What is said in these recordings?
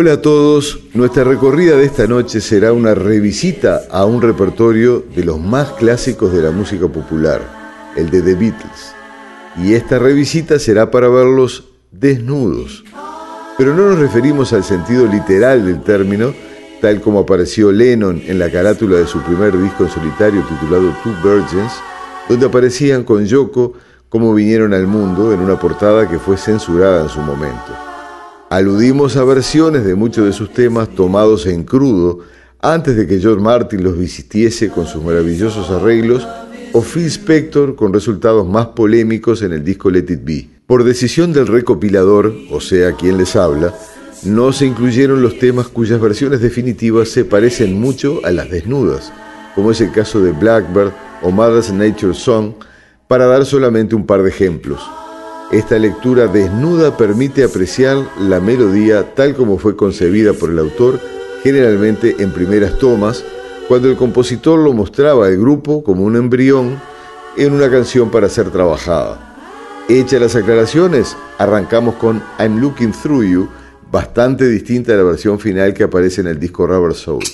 Hola a todos, nuestra recorrida de esta noche será una revisita a un repertorio de los más clásicos de la música popular, el de The Beatles. Y esta revisita será para verlos desnudos. Pero no nos referimos al sentido literal del término, tal como apareció Lennon en la carátula de su primer disco en solitario titulado Two Virgins, donde aparecían con Yoko como vinieron al mundo en una portada que fue censurada en su momento. Aludimos a versiones de muchos de sus temas tomados en crudo antes de que George Martin los visitiese con sus maravillosos arreglos o Phil Spector con resultados más polémicos en el disco Let It Be. Por decisión del recopilador, o sea, quien les habla, no se incluyeron los temas cuyas versiones definitivas se parecen mucho a las desnudas, como es el caso de Blackbird o Mother's Nature Song, para dar solamente un par de ejemplos. Esta lectura desnuda permite apreciar la melodía tal como fue concebida por el autor, generalmente en primeras tomas, cuando el compositor lo mostraba al grupo como un embrión en una canción para ser trabajada. Hechas las aclaraciones, arrancamos con I'm Looking Through You, bastante distinta a la versión final que aparece en el disco Rubber Soul.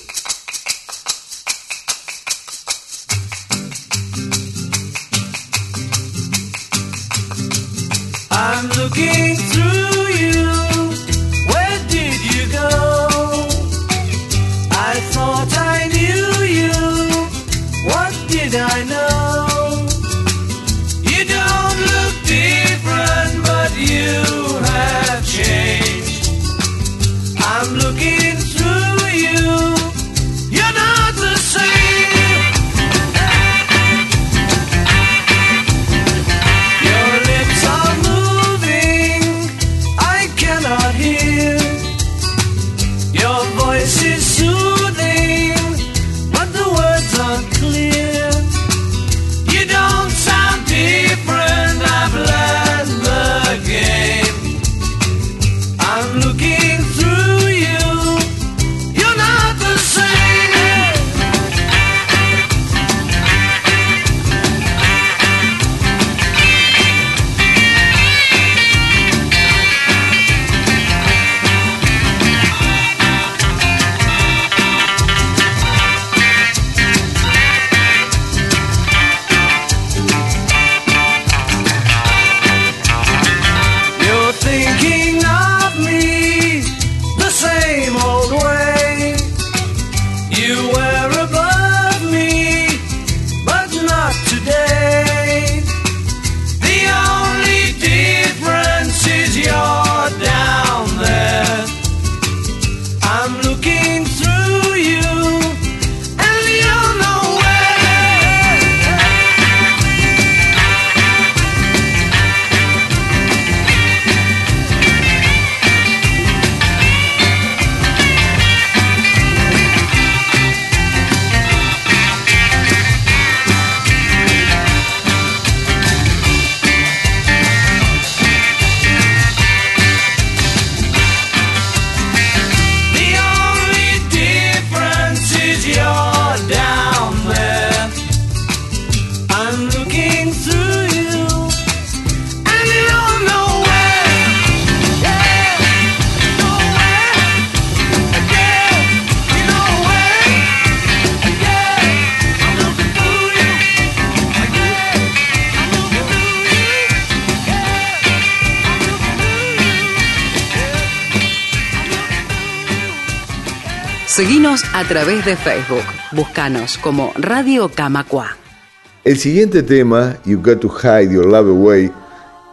Seguinos a través de Facebook. Búscanos como Radio Camacua. El siguiente tema, You Got to Hide Your Love Away,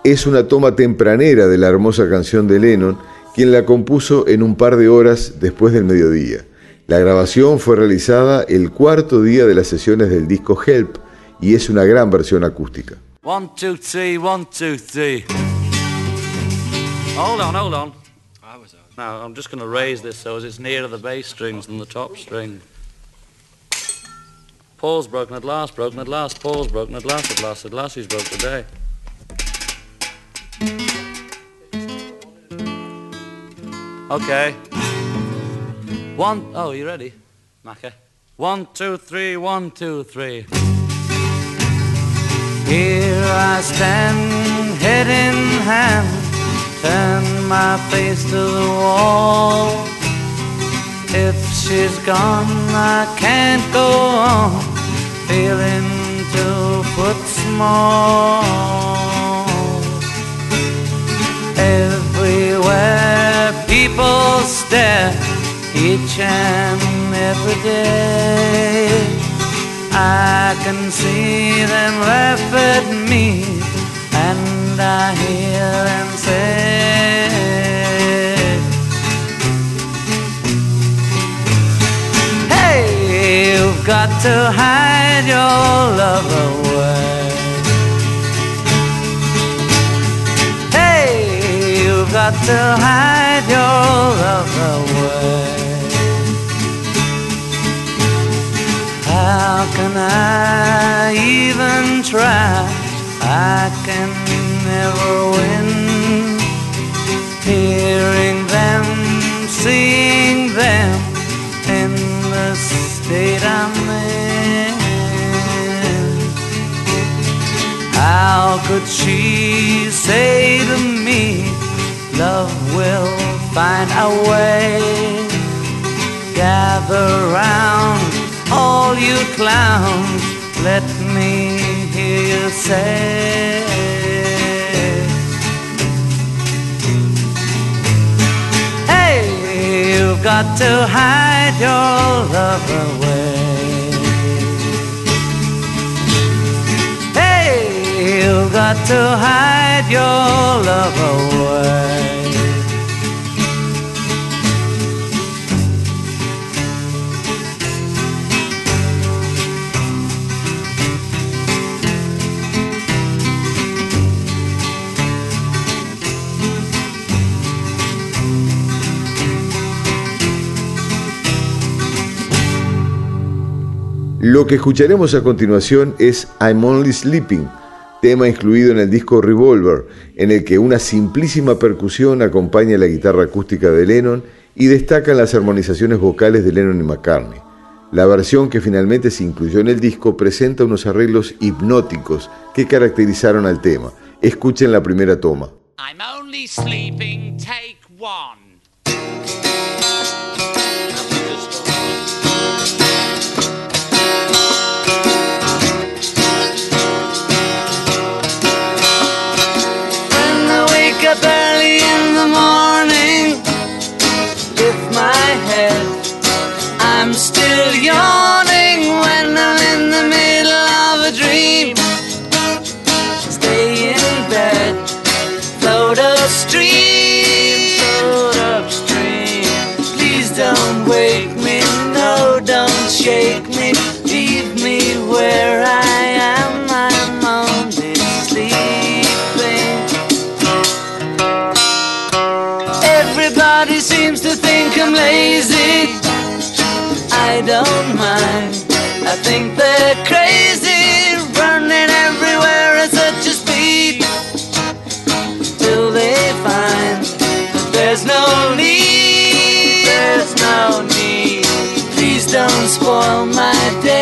es una toma tempranera de la hermosa canción de Lennon, quien la compuso en un par de horas después del mediodía. La grabación fue realizada el cuarto día de las sesiones del disco Help y es una gran versión acústica. One, two, three, one, two, three. Hold on, hold on. Now, I'm just going to raise this so as it's nearer the bass strings than the top string. Paul's broken at last, broken at last, Paul's broken at last, at last, at last, he's broke today. Okay. One, oh, you ready? Macca. One, two, three, one, two, three. Here I stand, head in hand, turn my face to the wall. If she's gone, I can't go on, feeling two foot small. Everywhere people stare, each and every day. I can see them laugh at me, and I hear them say, Hey, you've got to hide your love away. Hey, you've got to hide your love away. How can I even try? I can never win. Hearing them, seeing them in the state I'm in. How could she say to me, Love will find a way? Gather round all you clowns, let me hear you say. Got to hide your love away. Hey, you've got to hide your love away. Lo que escucharemos a continuación es I'm Only Sleeping, tema incluido en el disco Revolver, en el que una simplísima percusión acompaña la guitarra acústica de Lennon y destacan las armonizaciones vocales de Lennon y McCartney. La versión que finalmente se incluyó en el disco presenta unos arreglos hipnóticos que caracterizaron al tema. Escuchen la primera toma. I'm only sleeping, take one. I'm still don't mind. I think they're crazy, running everywhere at such a speed. Till they find that there's no need, there's no need. Please don't spoil my day.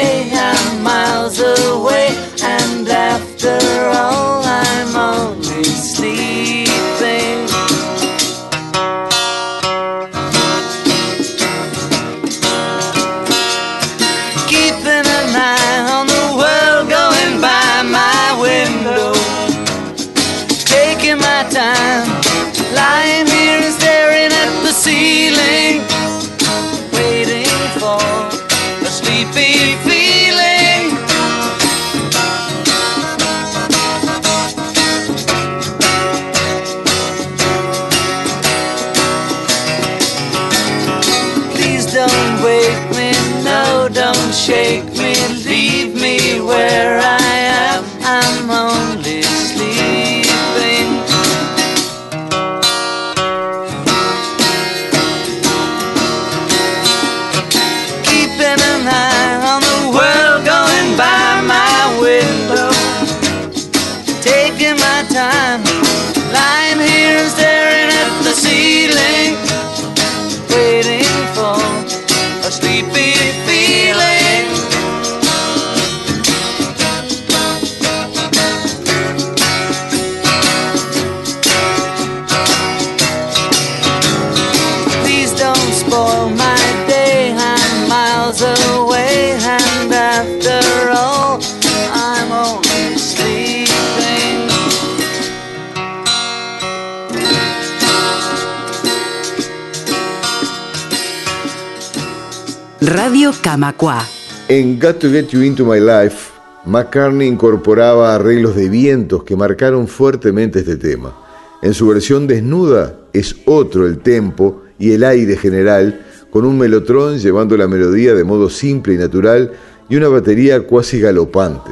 En Got to Get You Into My Life, McCartney incorporaba arreglos de vientos que marcaron fuertemente este tema. En su versión desnuda es otro el tempo y el aire general, con un melotrón llevando la melodía de modo simple y natural y una batería cuasi galopante.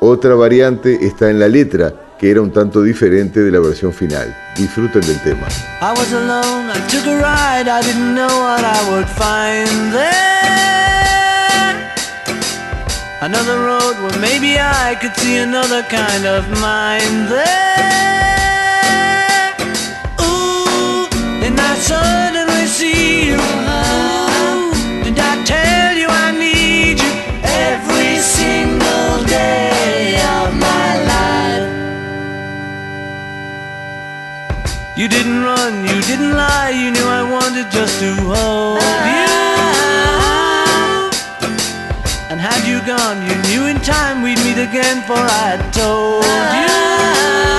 Otra variante está en la letra, que era un tanto diferente de la versión final. Disfruten del tema. I was alone, I took a ride, I didn't know what I would find there. Another road where maybe I could see another kind of mind there. Ooh, and I suddenly You didn't run, you didn't lie, you knew I wanted just to hold you. And had you gone, you knew in time we'd meet again, for I told you.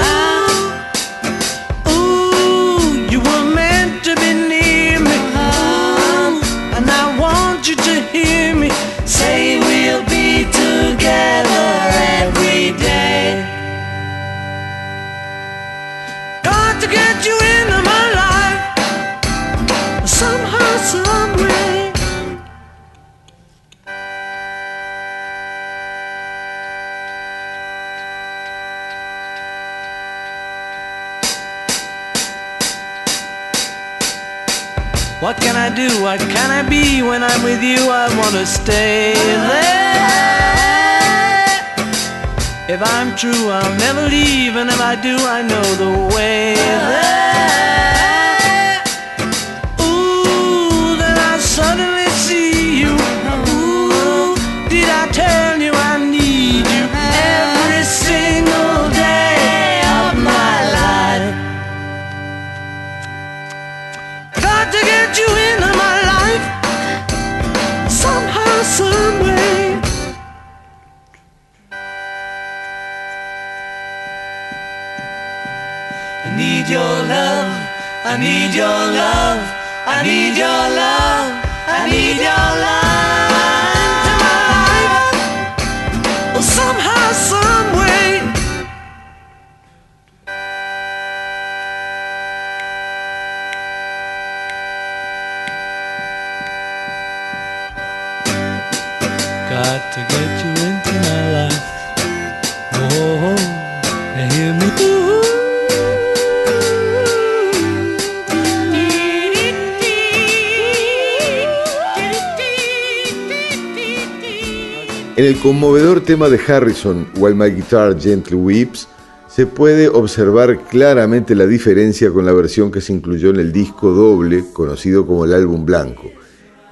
You into my life somehow, some way. What can I do? What can I be when I'm with you? I wanna stay there. If I'm true, I'll never leave, and if I do, I know the way there. I need your love. I need your love. I need your love. En el conmovedor tema de Harrison, While My Guitar Gently Weeps, se puede observar claramente la diferencia con la versión que se incluyó en el disco doble, conocido como el álbum blanco.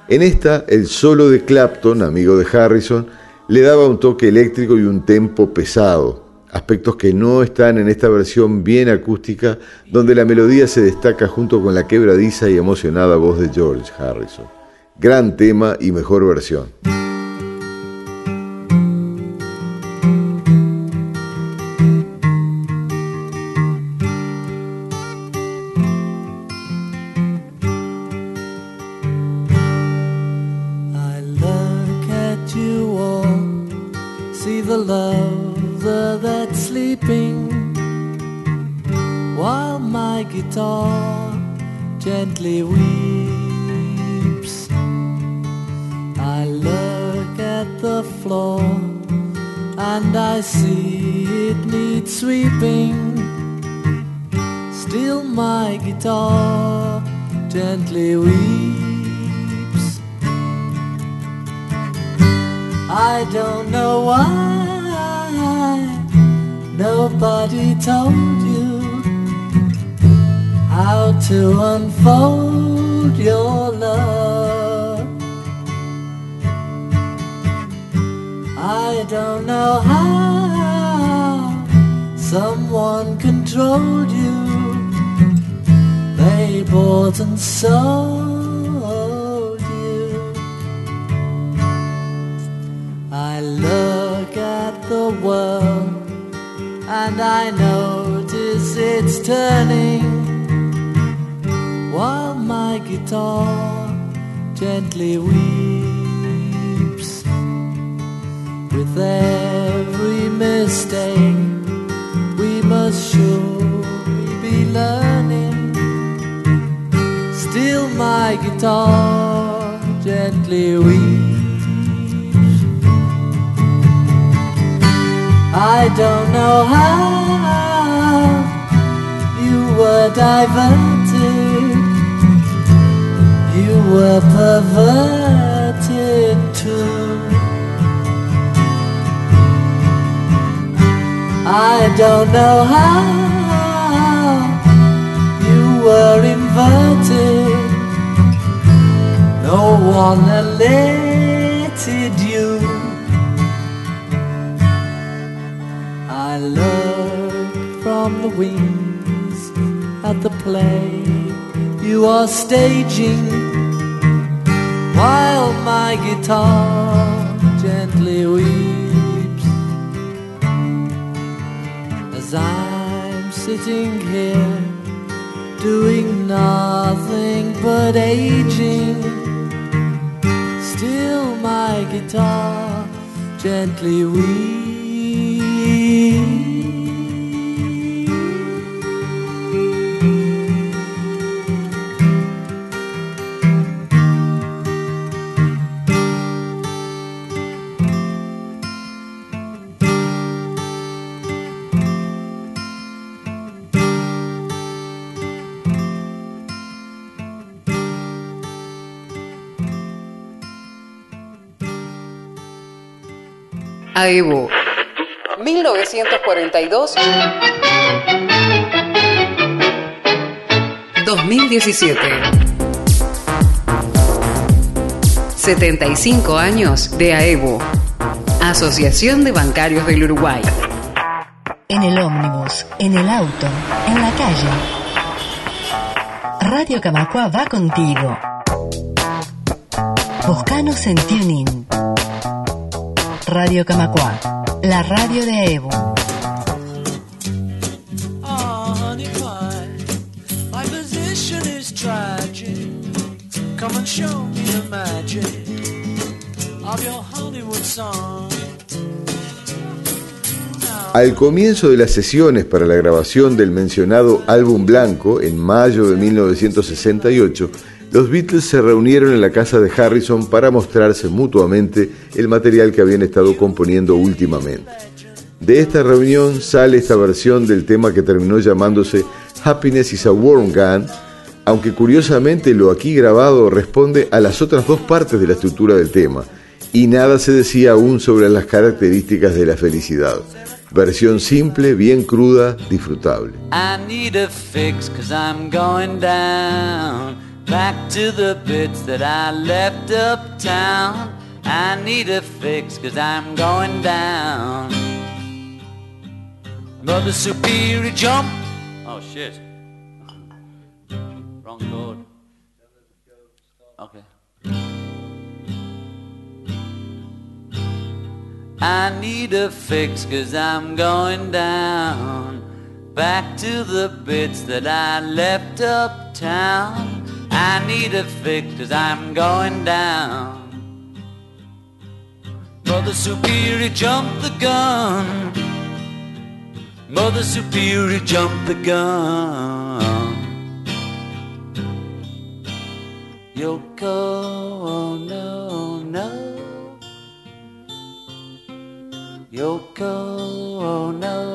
En esta, el solo de Clapton, amigo de Harrison, le daba un toque eléctrico y un tempo pesado, aspectos que no están en esta versión bien acústica, donde la melodía se destaca junto con la quebradiza y emocionada voz de George Harrison. Gran tema y mejor versión. And I see it needs sweeping. Still, my guitar gently weeps. I don't know why nobody told you how to unfold your love. I don't know how someone controlled you. They bought and sold you. I look at the world and I notice it's turning while my guitar gently weeps with every mistake. We must surely be learning. Still my guitar gently weeps. I don't know how you were diverted. You were perverted I don't know how you were inverted. No one alerted you. I look from the wings at the play you are staging while my guitar gently weeps sitting here doing nothing but aging. Still, my guitar gently weeps. AEBU 1942 2017 75 años de AEBU Asociación de Bancarios del Uruguay En el ómnibus, en el auto, en la calle. Radio Camacua va contigo. Buscanos en TuneIn. Radio Camacua, la radio de Evo. Al comienzo de las sesiones para la grabación del mencionado álbum blanco, en mayo de 1968, los Beatles se reunieron en la casa de Harrison para mostrarse mutuamente el material que habían estado componiendo últimamente. De esta reunión sale esta versión del tema que terminó llamándose Happiness is a Warm Gun, aunque curiosamente lo aquí grabado responde a las otras dos partes de la estructura del tema, y nada se decía aún sobre las características de la felicidad. Versión simple, bien cruda, disfrutable. I need a fix I'm going down back to the bits that I left uptown. I need a fix cause I'm going down. Mother Superior jump. Oh shit. Wrong chord. Okay. I need a fix cause I'm going down back to the bits that I left uptown. I need a fix cause I'm going down. Mother Superior jumped the gun. Mother Superior jumped the gun. Yoko, oh no, no. Yoko Ono, oh, yes.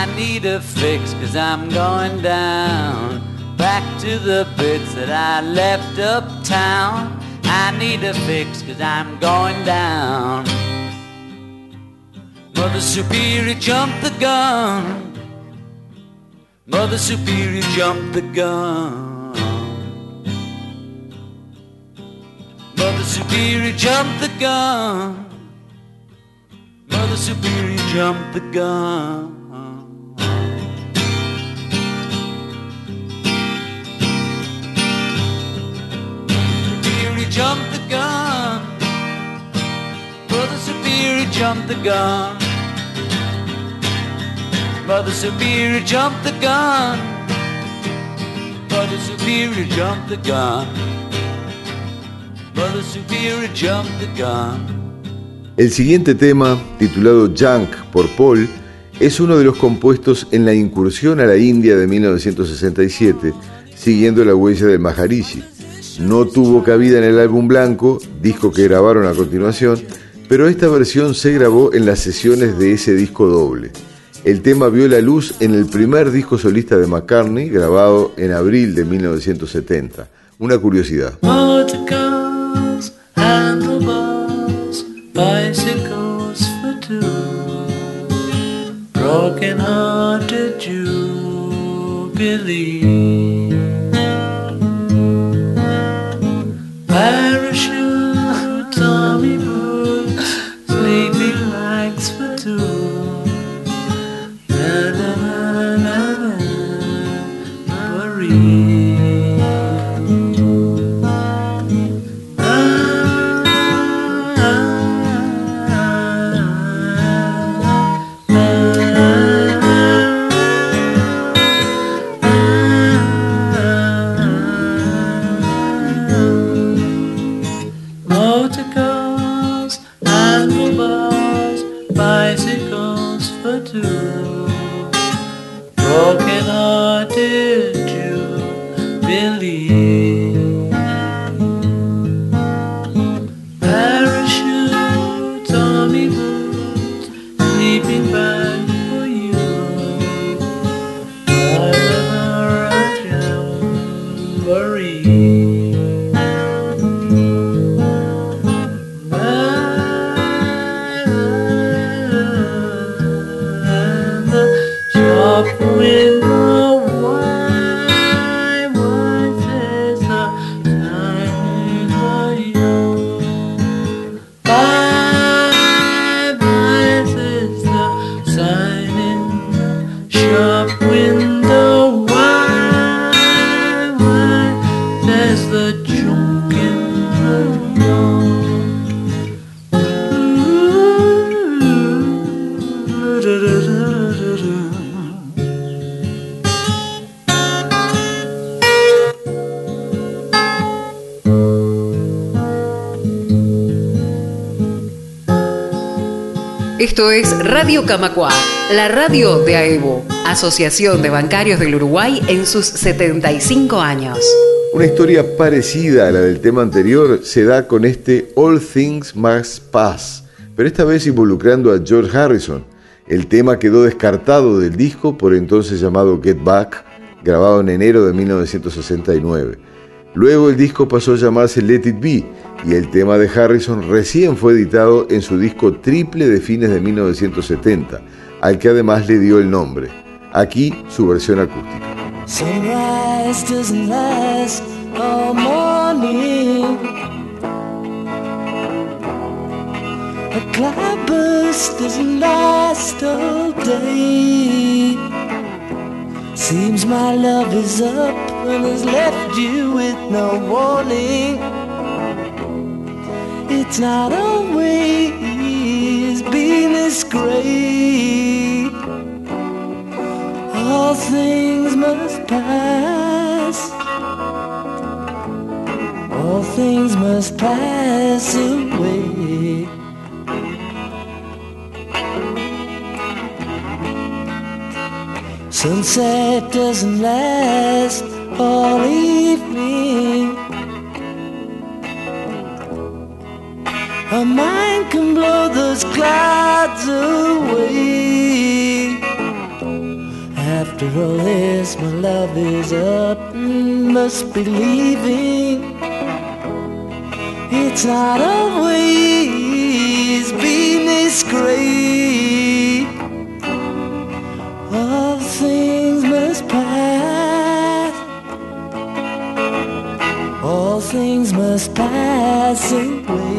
I need a fix cause I'm going down back to the bits that I left uptown. I need a fix cause I'm going down. Mother Superior jumped the gun. Mother Superior jumped the gun. Mother Superior jumped the gun. Mother Superior jumped the gun. Jumped the gun. Mother Superior jumped the gun. Mother Superior jumped the gun. Mother Superior jumped the gun. Mother Superior jumped the gun. El siguiente tema, titulado Junk por Paul, es uno de los compuestos en la incursión a la India de 1967, siguiendo la huella del Maharishi. No tuvo cabida en el álbum blanco, disco que grabaron a continuación, pero esta versión se grabó en las sesiones de ese disco doble. El tema vio la luz en el primer disco solista de McCartney, grabado en abril de 1970. Una curiosidad. Esto es Radio Camacua, la radio de AEBU, Asociación de Bancarios del Uruguay en sus 75 años. Una historia parecida a la del tema anterior se da con este All Things Must Pass, pero esta vez involucrando a George Harrison. El tema quedó descartado del disco por entonces llamado Get Back, grabado en enero de 1969. Luego el disco pasó a llamarse Let It Be y el tema de Harrison recién fue editado en su disco triple de fines de 1970, al que además le dio el nombre. Aquí su versión acústica. Sunrise doesn't last all morning. A cloudburst doesn't last all day. Seems my love is up and has left you with no warning. It's not always been this great. All things must pass. All things must pass away. Sunset doesn't last all evening. A mind can blow those clouds away. After all this, my love is up, must be leaving. It's not always been this great. All things must pass. All things must pass away.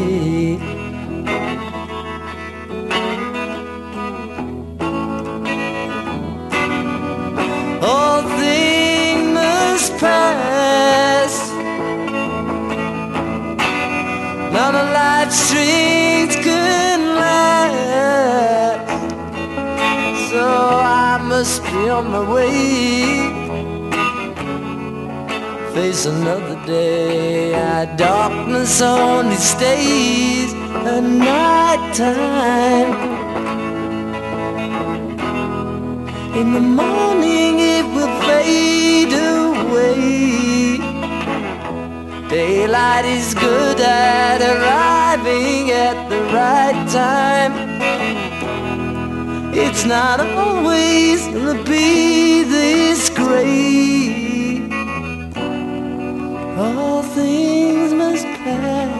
Strings can last. So I must be on my way. Face another day. Our darkness only stays at night time. In the morning it will fade away. Daylight is good at arriving at the right time. It's not always gonna be this great. All things must pass.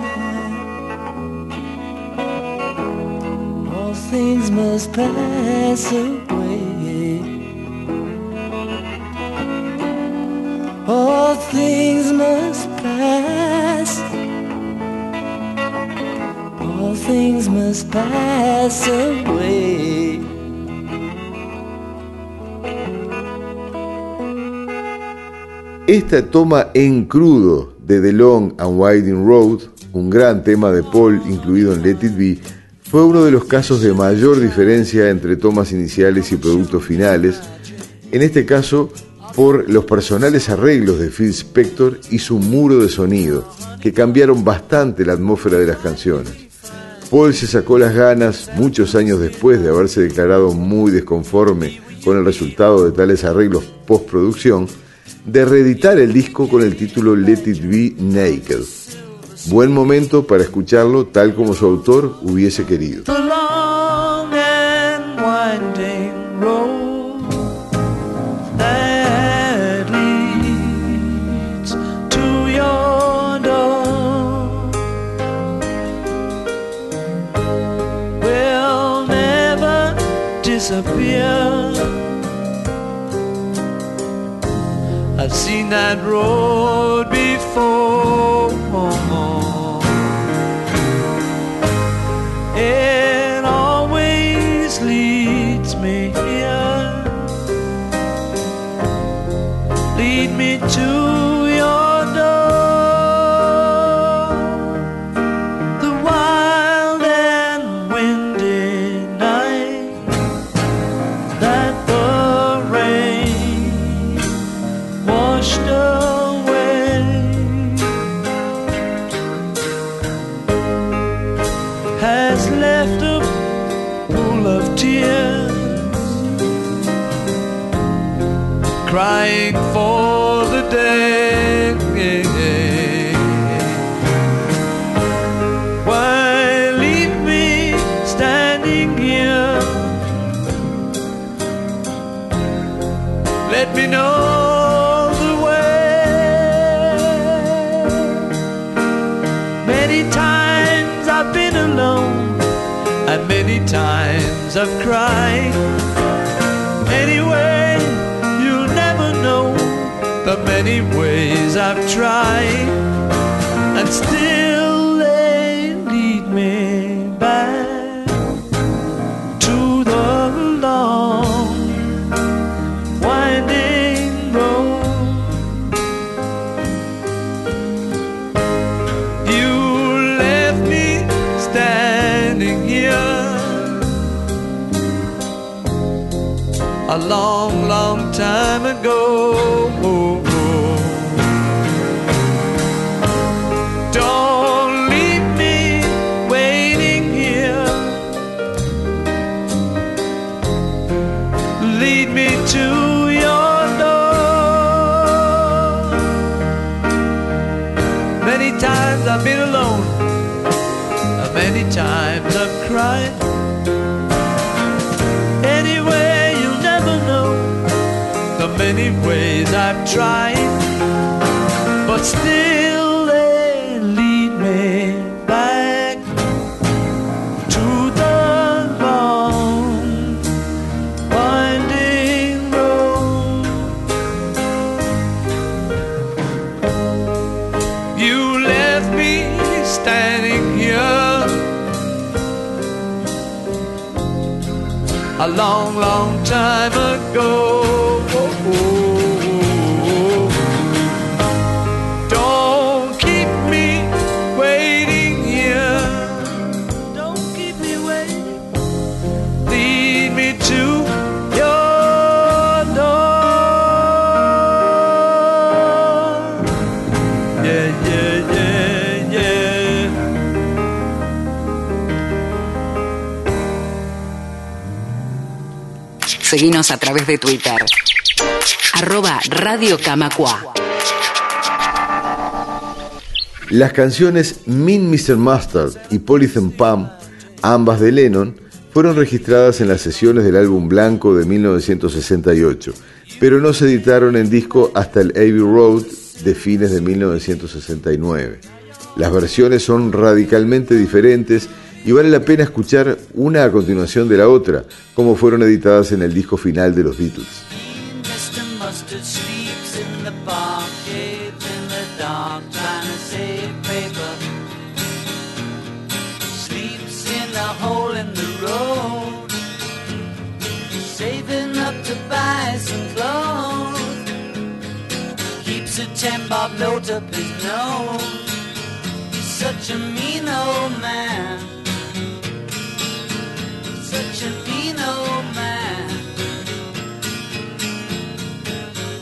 All things must pass away. All things must things must pass away. Esta toma en crudo de The Long and Winding Road, un gran tema de Paul incluido en Let It Be, fue uno de los casos de mayor diferencia entre tomas iniciales y productos finales, en este caso por los personales arreglos de Phil Spector y su muro de sonido, que cambiaron bastante la atmósfera de las canciones. Paul se sacó las ganas, muchos años después de haberse declarado muy desconforme con el resultado de tales arreglos postproducción, de reeditar el disco con el título Let It Be Naked. Buen momento para escucharlo tal como su autor hubiese querido. I've seen that road before. The many ways I've tried, and still they lead me back to the long, winding road. You left me standing here a long, long time ago. Tried. But still, they lead me back to the long, winding road. You left me standing here a long, long time ago. Seguinos a través de Twitter. Radio. Las canciones Mean Mr. Mustard y Polythene Pam, ambas de Lennon, fueron registradas en las sesiones del álbum blanco de 1968, pero no se editaron en disco hasta el Abbey Road de fines de 1969. Las versiones son radicalmente diferentes y vale la pena escuchar una a continuación de la otra, como fueron editadas en el disco final de los Beatles. up his nose. He's such a mean old man. Such a mean old man.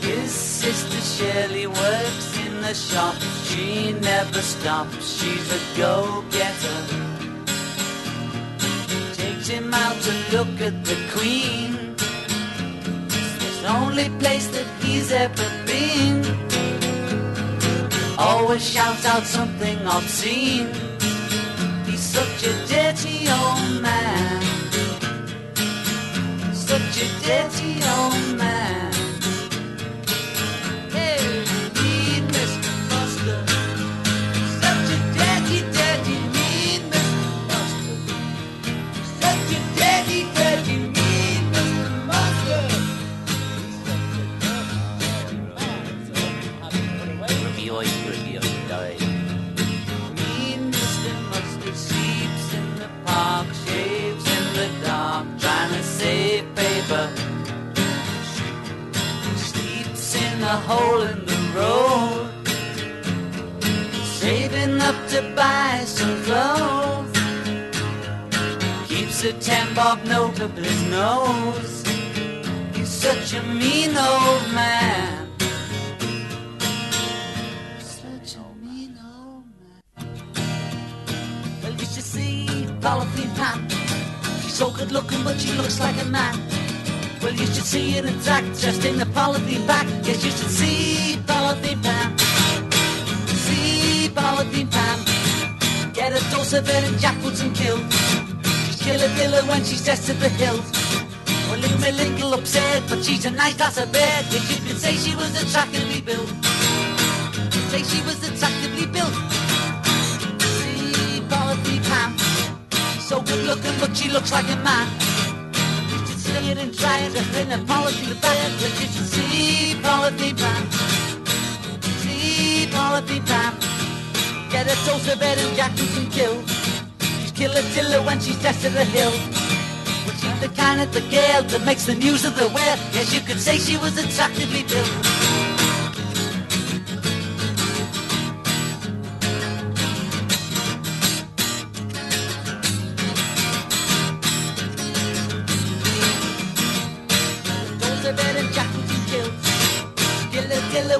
His sister Shirley works in the shop. She never stops. She's a go-getter. Takes him out to look at the Queen. It's the only place that he's ever been. Always shouts out something obscene. He's such a dirty old man. A dirty old man. Bob note up his nose. He's such a mean old man. Such a mean old man. Well, you should see Polythene Pam. She's so good looking, but she looks like a man. Well, you should see it intact, just in the polythene back. Yes, you should see Polythene Pam. See Polythene Pam. Get a dose of it and Jack Woods and kill. Killer killer when she's dressed to the hilt. Well, little me little upset, but she's a nice lass of bed. Yes, you could say she was attractively built. Say she was attractively built. See Polythene Pam. She's so good looking, but she looks like a man. You should see it and try it, and then the policy back. But you should see Polythene Pam. See Polythene Pam. Get a toast of bed and Jack can kill. Killer tiller when she's dressed to the hill. But she's the kind of the girl that makes the news of the world. Yes, you could say she was attractively built.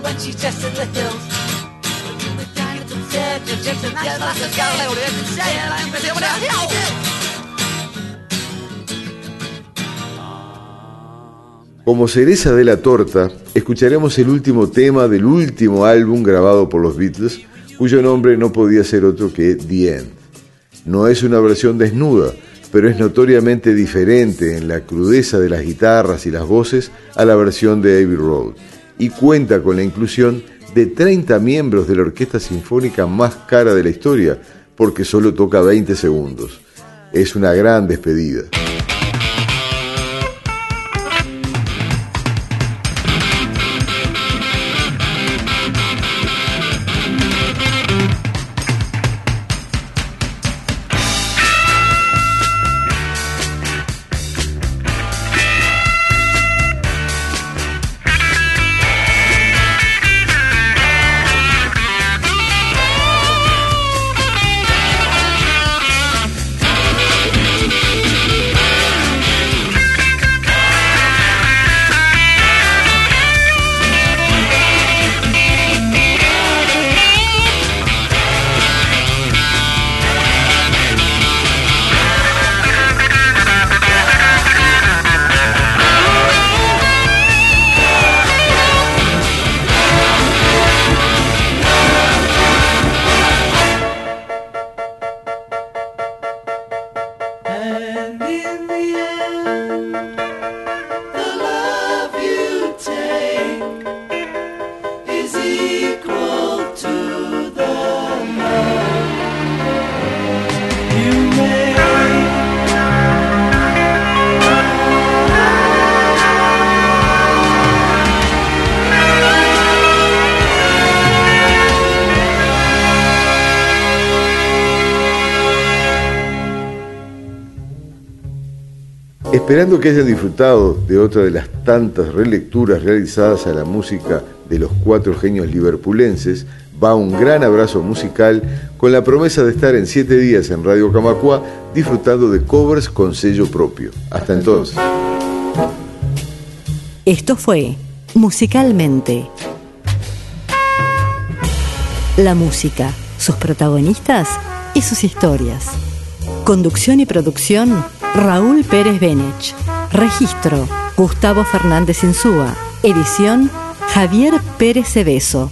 When she's just the hills. Como cereza de la torta, escucharemos el último tema del último álbum grabado por los Beatles, cuyo nombre no podía ser otro que The End. No es una versión desnuda, pero es notoriamente diferente en la crudeza de las guitarras y las voces a la versión de Abbey Road, y cuenta con la inclusión de 30 miembros de la orquesta sinfónica más cara de la historia, porque solo toca 20 segundos. Es una gran despedida. Esperando que hayan disfrutado de otra de las tantas relecturas realizadas a la música de los cuatro genios liverpulenses, va un gran abrazo musical con la promesa de estar en siete días en Radio Camacua disfrutando de covers con sello propio. Hasta entonces. Esto fue Musicalmente. La música, sus protagonistas y sus historias. Conducción y producción, Raúl Pérez Benech. Registro, Gustavo Fernández Insúa. Edición, Javier Pérez Cebeso.